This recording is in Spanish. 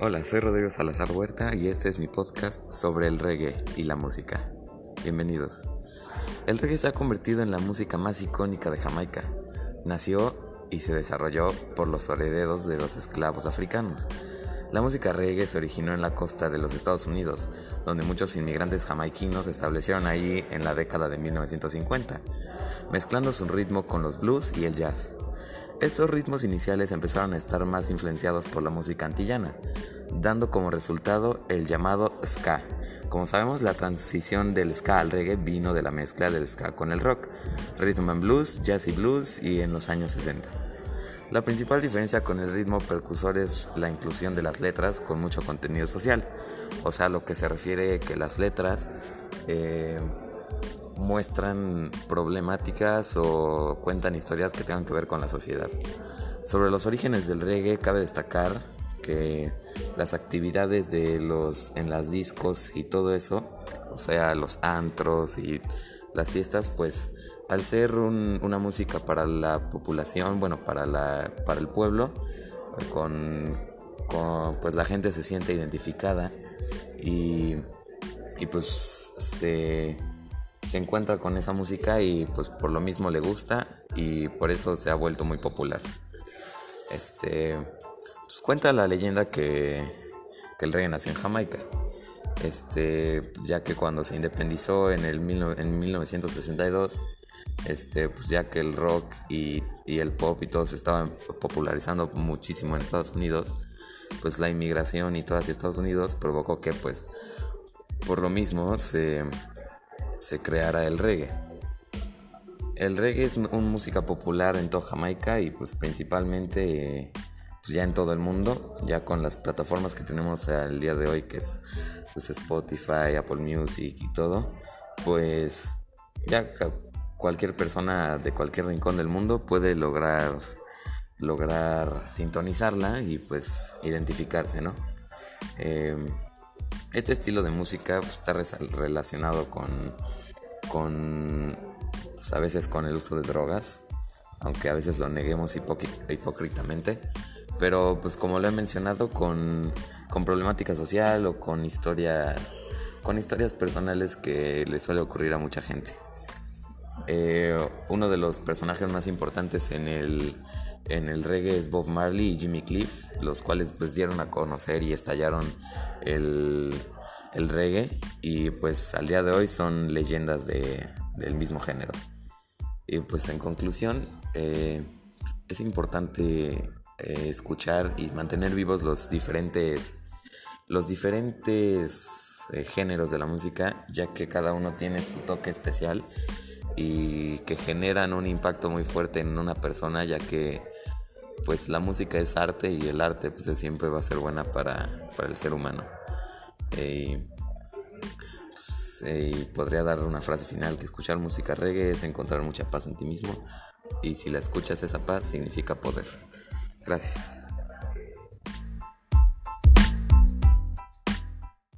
Hola, soy Rodrigo Salazar Huerta y este es mi podcast sobre el reggae y la música. Bienvenidos. El reggae se ha convertido en la música más icónica de Jamaica. Nació y se desarrolló por los herederos de los esclavos africanos. La música reggae se originó en la costa de los Estados Unidos, donde muchos inmigrantes jamaiquinos se establecieron ahí en la década de 1950, mezclando su ritmo con los blues y el jazz. Estos ritmos iniciales empezaron a estar más influenciados por la música antillana, dando como resultado el llamado ska. Como sabemos, la transición del ska al reggae vino de la mezcla del ska con el rock, rhythm and blues, jazz y blues y en los años 60. La principal diferencia con el ritmo percusor es la inclusión de las letras con mucho contenido social, o sea, lo que se refiere que las letras eh, muestran problemáticas o cuentan historias que tengan que ver con la sociedad. Sobre los orígenes del reggae cabe destacar que las actividades de los en las discos y todo eso, o sea, los antros y las fiestas, pues al ser una música para la población, bueno, para la para el pueblo, con, pues la gente se siente identificada y, y pues se se encuentra con esa música y pues por lo mismo le gusta y por eso se ha vuelto muy popular. Este, pues cuenta la leyenda que, que el rey nació en Jamaica. Este, ya que cuando se independizó en el en 1962, este, pues ya que el rock y, y el pop y todo se estaban popularizando muchísimo en Estados Unidos, pues la inmigración y todo hacia Estados Unidos provocó que pues por lo mismo se se creara el reggae. El reggae es una música popular en toda Jamaica y pues principalmente pues, ya en todo el mundo, ya con las plataformas que tenemos al día de hoy que es pues, Spotify, Apple Music y todo, pues ya cualquier persona de cualquier rincón del mundo puede lograr lograr sintonizarla y pues identificarse, ¿no? Em, este estilo de música está relacionado con, con pues, a veces con el uso de drogas, aunque a veces lo neguemos hipócritamente, pero pues como lo he mencionado, con, con problemática social o con historias, con historias personales que le suele ocurrir a mucha gente. Eh, uno de los personajes más importantes en el, en el reggae es Bob Marley y Jimmy Cliff, los cuales pues dieron a conocer y estallaron el, reggae y pues al día de hoy son leyendas del mismo género. Y pues en conclusión, eh, es importante eh, escuchar y mantener vivos los diferentes, los diferentes géneros de la música, ya que cada uno tiene su toque especial y que generan un impacto muy fuerte en una persona, ya que pues la música es arte y el arte pues siempre va a ser buena para, el ser humano. Eh, pues, eh, podría dar una frase final que escuchar música reggae es encontrar mucha paz en ti mismo y si la escuchas esa paz significa poder. Gracias.